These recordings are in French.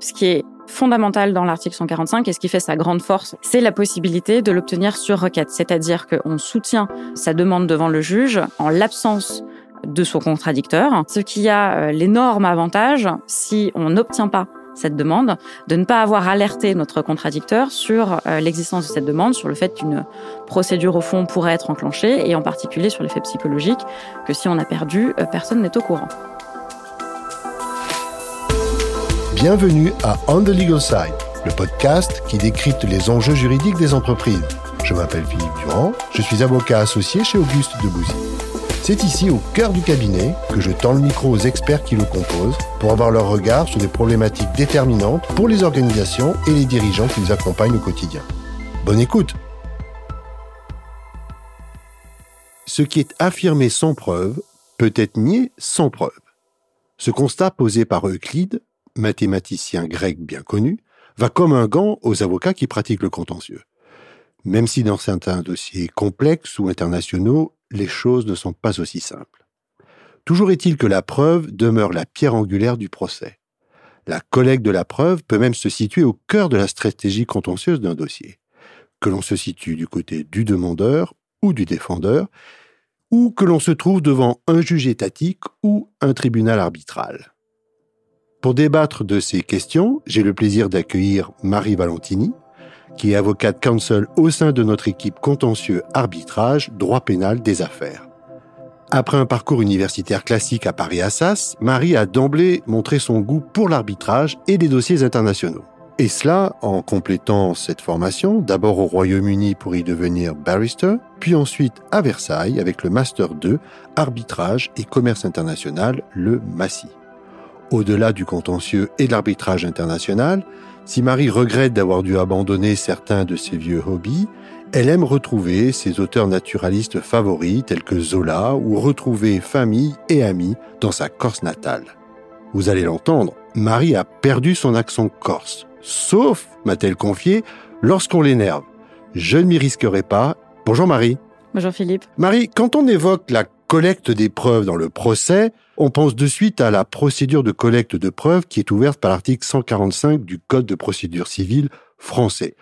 ce qui est fondamental dans l'article 145 et ce qui fait sa grande force, c'est la possibilité de l'obtenir sur requête. C'est-à-dire qu'on soutient sa demande devant le juge en l'absence de son contradicteur, ce qui a euh, l'énorme avantage, si on n'obtient pas cette demande, de ne pas avoir alerté notre contradicteur sur euh, l'existence de cette demande, sur le fait qu'une procédure au fond pourrait être enclenchée, et en particulier sur l'effet psychologique, que si on a perdu, euh, personne n'est au courant. Bienvenue à On the Legal Side, le podcast qui décrypte les enjeux juridiques des entreprises. Je m'appelle Philippe Durand, je suis avocat associé chez Auguste Debouzy. C'est ici, au cœur du cabinet, que je tends le micro aux experts qui le composent pour avoir leur regard sur des problématiques déterminantes pour les organisations et les dirigeants qui les accompagnent au quotidien. Bonne écoute Ce qui est affirmé sans preuve peut être nié sans preuve. Ce constat posé par Euclide mathématicien grec bien connu, va comme un gant aux avocats qui pratiquent le contentieux. Même si dans certains dossiers complexes ou internationaux, les choses ne sont pas aussi simples. Toujours est-il que la preuve demeure la pierre angulaire du procès. La collecte de la preuve peut même se situer au cœur de la stratégie contentieuse d'un dossier, que l'on se situe du côté du demandeur ou du défendeur, ou que l'on se trouve devant un juge étatique ou un tribunal arbitral. Pour débattre de ces questions, j'ai le plaisir d'accueillir Marie Valentini, qui est avocate counsel au sein de notre équipe contentieux arbitrage droit pénal des affaires. Après un parcours universitaire classique à Paris-Assas, Marie a d'emblée montré son goût pour l'arbitrage et les dossiers internationaux. Et cela en complétant cette formation, d'abord au Royaume-Uni pour y devenir barrister, puis ensuite à Versailles avec le Master 2, arbitrage et commerce international, le MASI. Au-delà du contentieux et de l'arbitrage international, si Marie regrette d'avoir dû abandonner certains de ses vieux hobbies, elle aime retrouver ses auteurs naturalistes favoris tels que Zola ou retrouver famille et amis dans sa Corse natale. Vous allez l'entendre, Marie a perdu son accent corse, sauf, m'a-t-elle confié, lorsqu'on l'énerve. Je ne m'y risquerai pas. Bonjour Marie. Bonjour Philippe. Marie, quand on évoque la collecte des preuves dans le procès, on pense de suite à la procédure de collecte de preuves qui est ouverte par l'article 145 du Code de procédure civile français.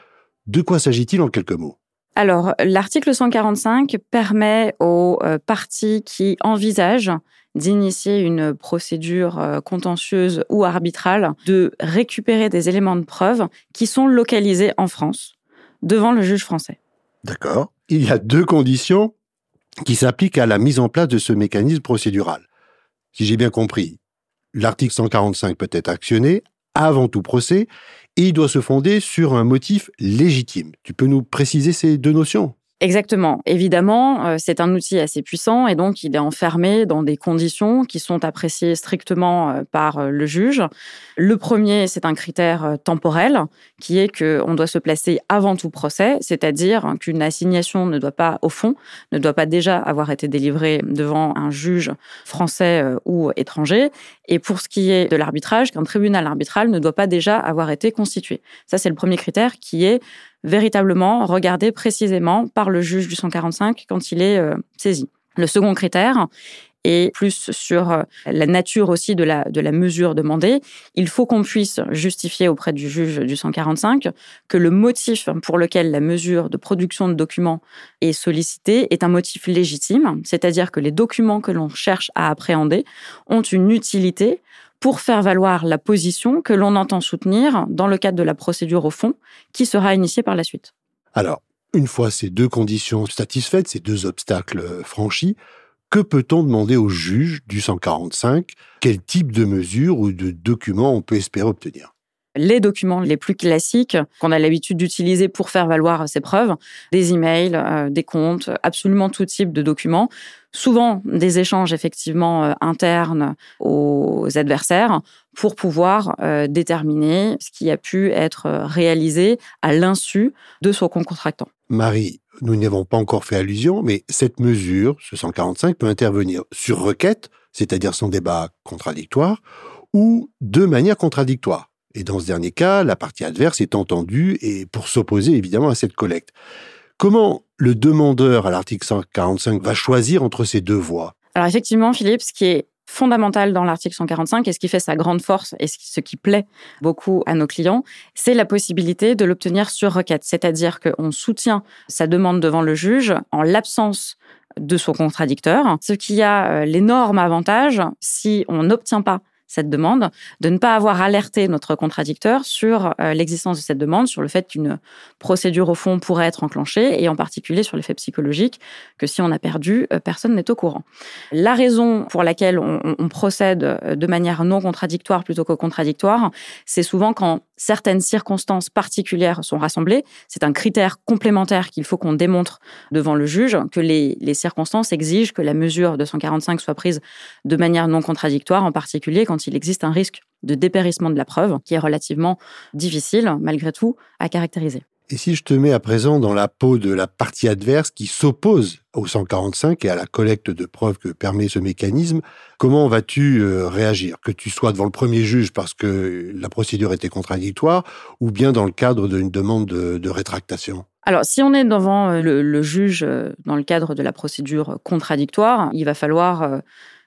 De quoi s'agit-il en quelques mots? Alors, l'article 145 permet aux euh, parties qui envisagent d'initier une procédure euh, contentieuse ou arbitrale de récupérer des éléments de preuve qui sont localisés en France devant le juge français. D'accord. Il y a deux conditions qui s'appliquent à la mise en place de ce mécanisme procédural si j'ai bien compris, l'article 145 peut être actionné avant tout procès et il doit se fonder sur un motif légitime. Tu peux nous préciser ces deux notions? Exactement. Évidemment, euh, c'est un outil assez puissant et donc il est enfermé dans des conditions qui sont appréciées strictement euh, par euh, le juge. Le premier, c'est un critère temporel qui est qu'on doit se placer avant tout procès, c'est-à-dire qu'une assignation ne doit pas, au fond, ne doit pas déjà avoir été délivrée devant un juge français ou étranger. Et pour ce qui est de l'arbitrage, qu'un tribunal arbitral ne doit pas déjà avoir été constitué. Ça, c'est le premier critère qui est véritablement regardé précisément par le juge du 145 quand il est euh, saisi. Le second critère est plus sur euh, la nature aussi de la, de la mesure demandée. Il faut qu'on puisse justifier auprès du juge du 145 que le motif pour lequel la mesure de production de documents est sollicitée est un motif légitime, c'est-à-dire que les documents que l'on cherche à appréhender ont une utilité pour faire valoir la position que l'on entend soutenir dans le cadre de la procédure au fond, qui sera initiée par la suite. Alors, une fois ces deux conditions satisfaites, ces deux obstacles franchis, que peut-on demander au juge du 145 Quel type de mesures ou de documents on peut espérer obtenir? Les documents les plus classiques qu'on a l'habitude d'utiliser pour faire valoir ces preuves, des emails, euh, des comptes, absolument tout type de documents, souvent des échanges effectivement euh, internes aux adversaires pour pouvoir euh, déterminer ce qui a pu être réalisé à l'insu de son contractant. Marie, nous n'y avons pas encore fait allusion, mais cette mesure, ce 145, peut intervenir sur requête, c'est-à-dire sans débat contradictoire, ou de manière contradictoire. Et dans ce dernier cas, la partie adverse est entendue et pour s'opposer évidemment à cette collecte. Comment le demandeur à l'article 145 va choisir entre ces deux voies? Alors effectivement, Philippe, ce qui est fondamentale dans l'article 145 et ce qui fait sa grande force et ce qui plaît beaucoup à nos clients, c'est la possibilité de l'obtenir sur requête. C'est-à-dire qu'on soutient sa demande devant le juge en l'absence de son contradicteur, ce qui a euh, l'énorme avantage si on n'obtient pas cette demande, de ne pas avoir alerté notre contradicteur sur euh, l'existence de cette demande, sur le fait qu'une procédure au fond pourrait être enclenchée, et en particulier sur l'effet psychologique, que si on a perdu, euh, personne n'est au courant. La raison pour laquelle on, procède euh, de manière non contradictoire plutôt que contradictoire, c'est souvent quand certaines circonstances particulières sont rassemblées. C'est un critère complémentaire qu'il faut qu'on démontre devant le juge, que les, les, circonstances exigent que la mesure de 145 soit prise de manière non contradictoire, en particulier quand il existe un risque de dépérissement de la preuve, qui est relativement difficile, malgré tout, à caractériser. Et si je te mets à présent dans la peau de la partie adverse qui s'oppose au 145 et à la collecte de preuves que permet ce mécanisme, comment vas-tu euh, réagir? Que tu sois devant le premier juge parce que la procédure était contradictoire ou bien dans le cadre d'une demande de, rétractation? Alors, si on est devant euh, le, juge euh, dans le cadre de la procédure contradictoire, il va falloir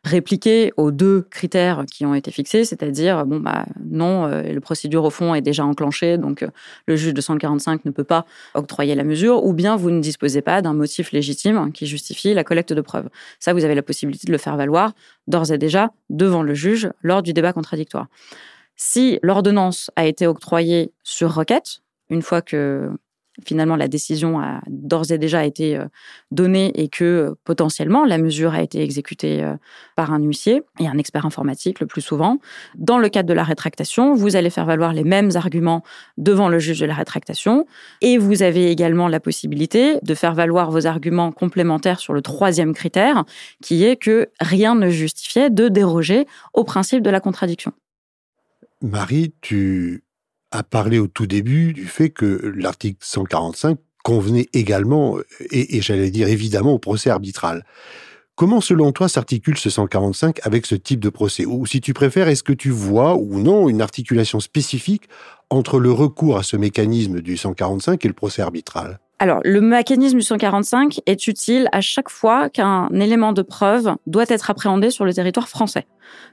répliquer aux deux critères qui ont été fixés, c'est-à-dire, bon, bah, non, euh, le procédure au fond est déjà enclenchée, donc euh, le juge de 145 ne peut pas octroyer la mesure, ou bien vous ne disposez pas d'un motif légitime qui justifie la collecte de preuves. Ça, vous avez la possibilité de le faire valoir d'ores et déjà devant le juge lors du débat contradictoire. Si l'ordonnance a été octroyée sur requête, une fois que finalement la décision a d'ores et déjà été euh, donnée et que euh, potentiellement la mesure a été exécutée euh, par un huissier et un expert informatique le plus souvent. Dans le cadre de la rétractation, vous allez faire valoir les mêmes arguments devant le juge de la rétractation et vous avez également la possibilité de faire valoir vos arguments complémentaires sur le troisième critère qui est que rien ne justifiait de déroger au principe de la contradiction. Marie, tu a parlé au tout début du fait que l'article 145 convenait également, euh, et, et j'allais dire évidemment, au procès arbitral. Comment, selon toi, s'articule ce 145 avec ce type de procès? Ou si tu préfères, est-ce que tu vois ou non une articulation spécifique entre le recours à ce mécanisme du 145 et le procès arbitral? Alors, le mécanisme du 145 est utile à chaque fois qu'un élément de preuve doit être appréhendé sur le territoire français,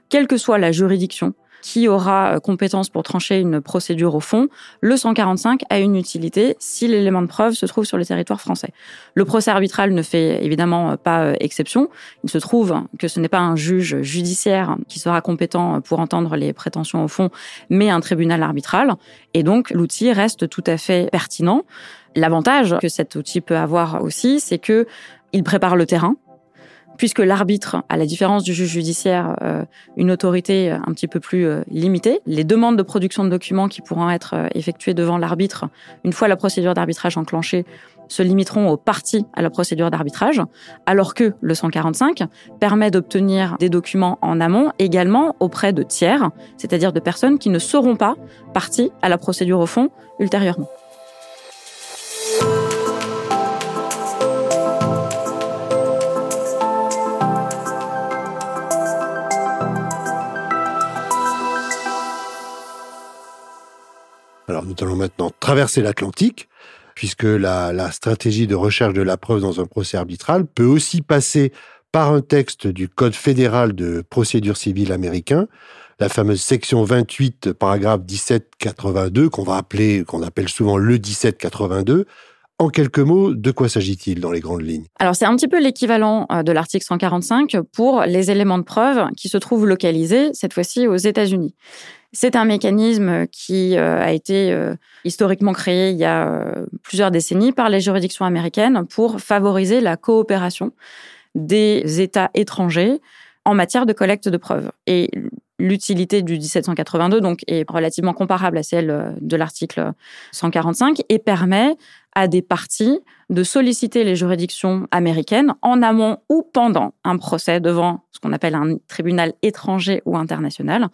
quelle que soit la juridiction qui aura euh, compétence pour trancher une procédure au fond, le 145 a une utilité si l'élément de preuve se trouve sur le territoire français. Le procès arbitral ne fait évidemment euh, pas euh, exception. Il se trouve que ce n'est pas un juge judiciaire qui sera compétent pour entendre les prétentions au fond, mais un tribunal arbitral. Et donc, l'outil reste tout à fait pertinent. L'avantage que cet outil peut avoir aussi, c'est que il prépare le terrain puisque l'arbitre, à la différence du juge judiciaire, euh, une autorité un petit peu plus euh, limitée. Les demandes de production de documents qui pourront être euh, effectuées devant l'arbitre, une fois la procédure d'arbitrage enclenchée, se limiteront aux parties à la procédure d'arbitrage, alors que le 145 permet d'obtenir des documents en amont également auprès de tiers, c'est-à-dire de personnes qui ne seront pas parties à la procédure au fond ultérieurement. Allons maintenant traverser l'Atlantique, puisque la, stratégie de recherche de la preuve dans un procès arbitral peut aussi passer par un texte du Code fédéral de procédure civile américain, la fameuse section 28, paragraphe 1782, qu'on va appeler, qu'on appelle souvent le 1782, en quelques mots, de quoi s'agit-il dans les grandes lignes? Alors c'est un petit peu l'équivalent euh, de l'article 145 pour les éléments de preuve qui se trouvent localisés, cette fois-ci aux États-Unis. C'est un mécanisme qui euh, a été euh, historiquement créé il y a plusieurs décennies par les juridictions américaines pour favoriser la coopération des États étrangers en matière de collecte de preuves. Et l'utilité du 1782 donc est relativement comparable à celle de l'article 145 et permet à des parties de solliciter les juridictions américaines en amont ou pendant un procès devant ce qu'on appelle un tribunal étranger ou international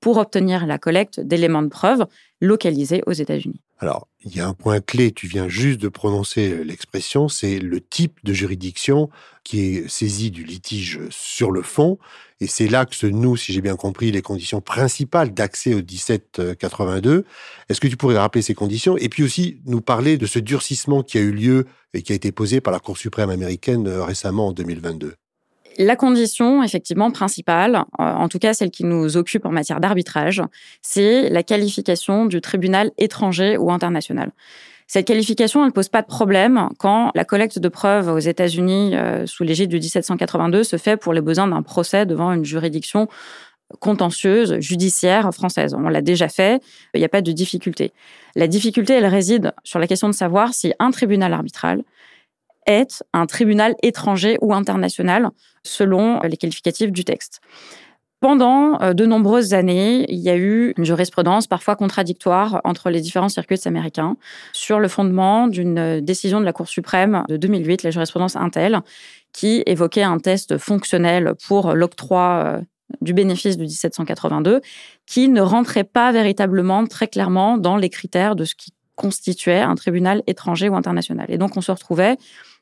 pour obtenir la collecte d'éléments de preuve localisés aux États-Unis. Alors, il y a un point clé, tu viens juste de prononcer l'expression, c'est le type de juridiction qui est saisie du litige sur le fond. Et c'est là que se nouent, si j'ai bien compris, les conditions principales d'accès au 1782. Est-ce que tu pourrais rappeler ces conditions et puis aussi nous parler de ce durcissement qui a eu lieu et qui a été posé par la Cour suprême américaine euh, récemment en 2022 La condition, effectivement, principale, euh, en tout cas celle qui nous occupe en matière d'arbitrage, c'est la qualification du tribunal étranger ou international. Cette qualification, ne pose pas de problème quand la collecte de preuves aux États-Unis euh, sous l'égide du 1782 se fait pour les besoins d'un procès devant une juridiction contentieuse, judiciaire française. On l'a déjà fait, il n'y a pas de difficulté. La difficulté, elle réside sur la question de savoir si un tribunal arbitral un tribunal étranger ou international selon les qualificatifs du texte. Pendant euh, de nombreuses années, il y a eu une jurisprudence parfois contradictoire entre les différents circuits américains sur le fondement d'une décision de la Cour suprême de 2008, la jurisprudence Intel, qui évoquait un test fonctionnel pour l'octroi euh, du bénéfice du 1782, qui ne rentrait pas véritablement très clairement dans les critères de ce qui constituait un tribunal étranger ou international. Et donc on se retrouvait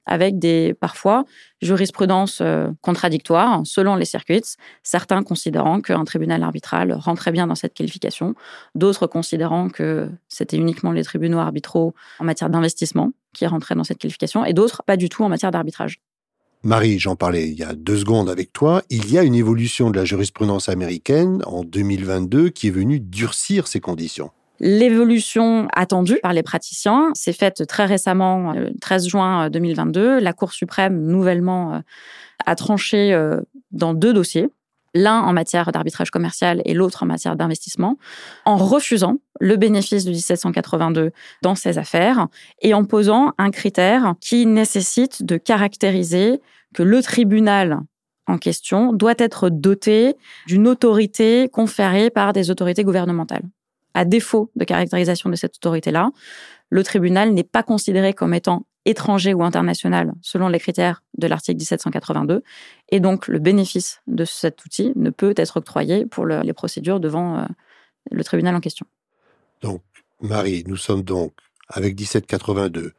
avec des parfois jurisprudences euh, contradictoires selon les circuits, certains considérant qu'un tribunal arbitral rentrait bien dans cette qualification, d'autres considérant que c'était uniquement les tribunaux arbitraux en matière d'investissement qui rentraient dans cette qualification, et d'autres pas du tout en matière d'arbitrage. Marie, j'en parlais il y a deux secondes avec toi, il y a une évolution de la jurisprudence américaine en 2022 qui est venue durcir ces conditions. L'évolution attendue par les praticiens s'est faite très récemment, le 13 juin 2022. La Cour suprême, nouvellement, euh, a tranché euh, dans deux dossiers, l'un en matière d'arbitrage commercial et l'autre en matière d'investissement, en refusant le bénéfice de 1782 dans ces affaires et en posant un critère qui nécessite de caractériser que le tribunal en question doit être doté d'une autorité conférée par des autorités gouvernementales à défaut de caractérisation de cette autorité-là, le tribunal n'est pas considéré comme étant étranger ou international selon les critères de l'article 1782. Et donc, le bénéfice de cet outil ne peut être octroyé pour les procédures devant euh, le tribunal en question. Donc, Marie, nous sommes donc avec 1782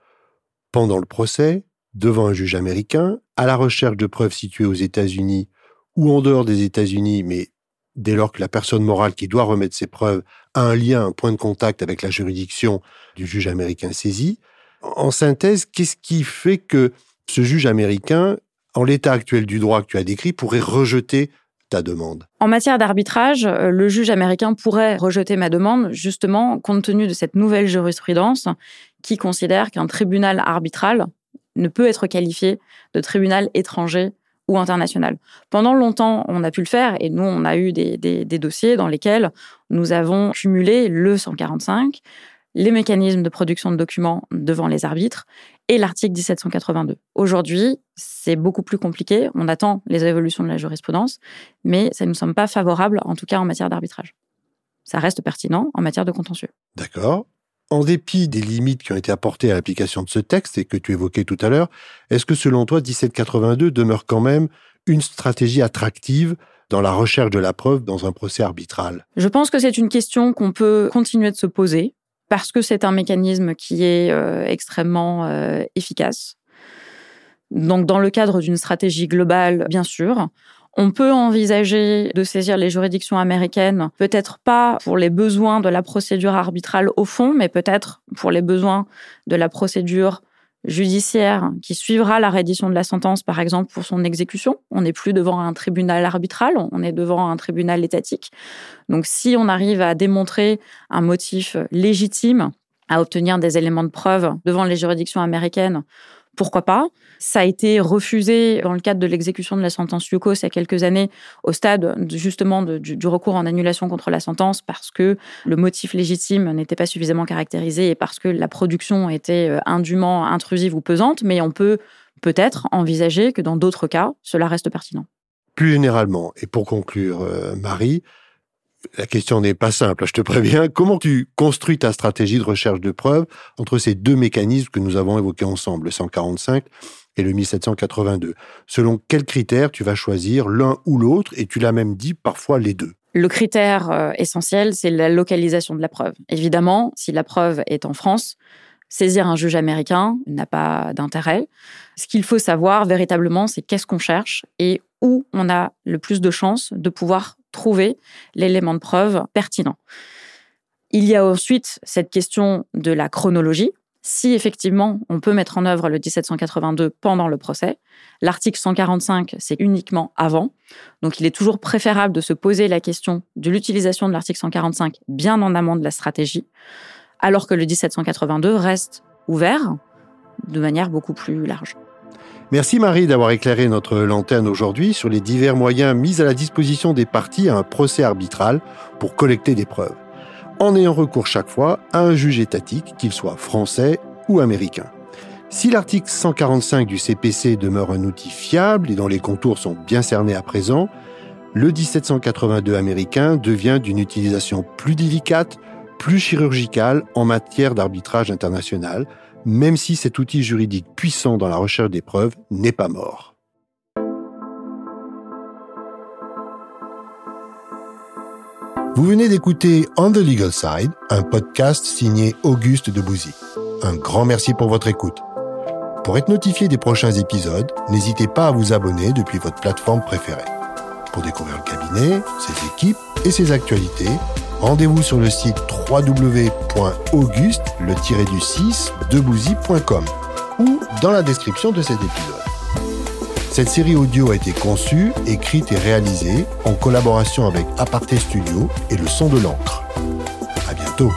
pendant le procès, devant un juge américain, à la recherche de preuves situées aux États-Unis ou en dehors des États-Unis, mais dès lors que la personne morale qui doit remettre ses preuves a un lien, un point de contact avec la juridiction du juge américain saisi. En synthèse, qu'est-ce qui fait que ce juge américain, en l'état actuel du droit que tu as décrit, pourrait rejeter ta demande? En matière d'arbitrage, euh, le juge américain pourrait rejeter ma demande justement compte tenu de cette nouvelle jurisprudence qui considère qu'un tribunal arbitral ne peut être qualifié de tribunal étranger ou international. Pendant longtemps, on a pu le faire et nous, on a eu des, dossiers dans lesquels nous avons cumulé le 145, les mécanismes de production de documents devant les arbitres et l'article 1782. Aujourd'hui, c'est beaucoup plus compliqué. On attend les évolutions de la jurisprudence, mais ça ne nous semble pas favorable, en tout cas en matière d'arbitrage. Ça reste pertinent en matière de contentieux. D'accord. En dépit des limites qui ont été apportées à l'application de ce texte et que tu évoquais tout à l'heure, est-ce que selon toi, 1782 demeure quand même une stratégie attractive dans la recherche de la preuve dans un procès arbitral? Je pense que c'est une question qu'on peut continuer de se poser parce que c'est un mécanisme qui est euh, extrêmement euh, efficace. Donc dans le cadre d'une stratégie globale, bien sûr, on peut envisager de saisir les juridictions américaines, peut-être pas pour les besoins de la procédure arbitrale au fond, mais peut-être pour les besoins de la procédure judiciaire qui suivra la reddition de la sentence, par exemple, pour son exécution. On n'est plus devant un tribunal arbitral, on est devant un tribunal étatique. Donc si on arrive à démontrer un motif légitime à obtenir des éléments de preuve devant les juridictions américaines pourquoi pas Ça a été refusé dans le cadre de l'exécution de la sentence Yukos il y a quelques années, au stade justement du, recours en annulation contre la sentence, parce que le motif légitime n'était pas suffisamment caractérisé et parce que la production était euh, indûment intrusive ou pesante. Mais on peut peut-être envisager que dans d'autres cas, cela reste pertinent. Plus généralement, et pour conclure, euh, Marie, la question n'est pas simple, je te préviens. Comment tu construis ta stratégie de recherche de preuves entre ces deux mécanismes que nous avons évoqués ensemble, le 145 et le 1782 Selon quels critères tu vas choisir l'un ou l'autre Et tu l'as même dit parfois les deux? Le critère euh, essentiel, c'est la localisation de la preuve. Évidemment, si la preuve est en France, saisir un juge américain n'a pas d'intérêt. Ce qu'il faut savoir véritablement, c'est qu'est-ce qu'on cherche et où on a le plus de chances de pouvoir trouver l'élément de preuve pertinent. Il y a ensuite cette question de la chronologie. si effectivement on peut mettre en œuvre le 1782 pendant le procès. L'article 145, c'est uniquement avant. Donc il est toujours préférable de se poser la question de l'utilisation de l'article 145 bien en amont de la stratégie, alors que le 1782 reste ouvert de manière beaucoup plus large. Merci Marie d'avoir éclairé notre lanterne aujourd'hui sur les divers moyens mis à la disposition des parties à un procès arbitral pour collecter des preuves, en ayant recours chaque fois à un juge étatique, qu'il soit français ou américain. Si l'article 145 du CPC demeure un outil fiable et dont les contours sont bien cernés à présent, le 1782 américain devient d'une utilisation plus délicate, plus chirurgicale en matière d'arbitrage international, même si cet outil juridique puissant dans la recherche des preuves n'est pas mort. Vous venez d'écouter On the Legal Side, un podcast signé Auguste de Bouzy. Un grand merci pour votre écoute. Pour être notifié des prochains épisodes, n'hésitez pas à vous abonner depuis votre plateforme préférée. Pour découvrir le cabinet, ses équipes et ses actualités, rendez-vous sur le site www.auguste le du 6 debouzy.com ou dans la description de cet épisode. Cette série audio a été conçue, écrite et réalisée en collaboration avec Aparté Studio et le son de l'encre. À bientôt.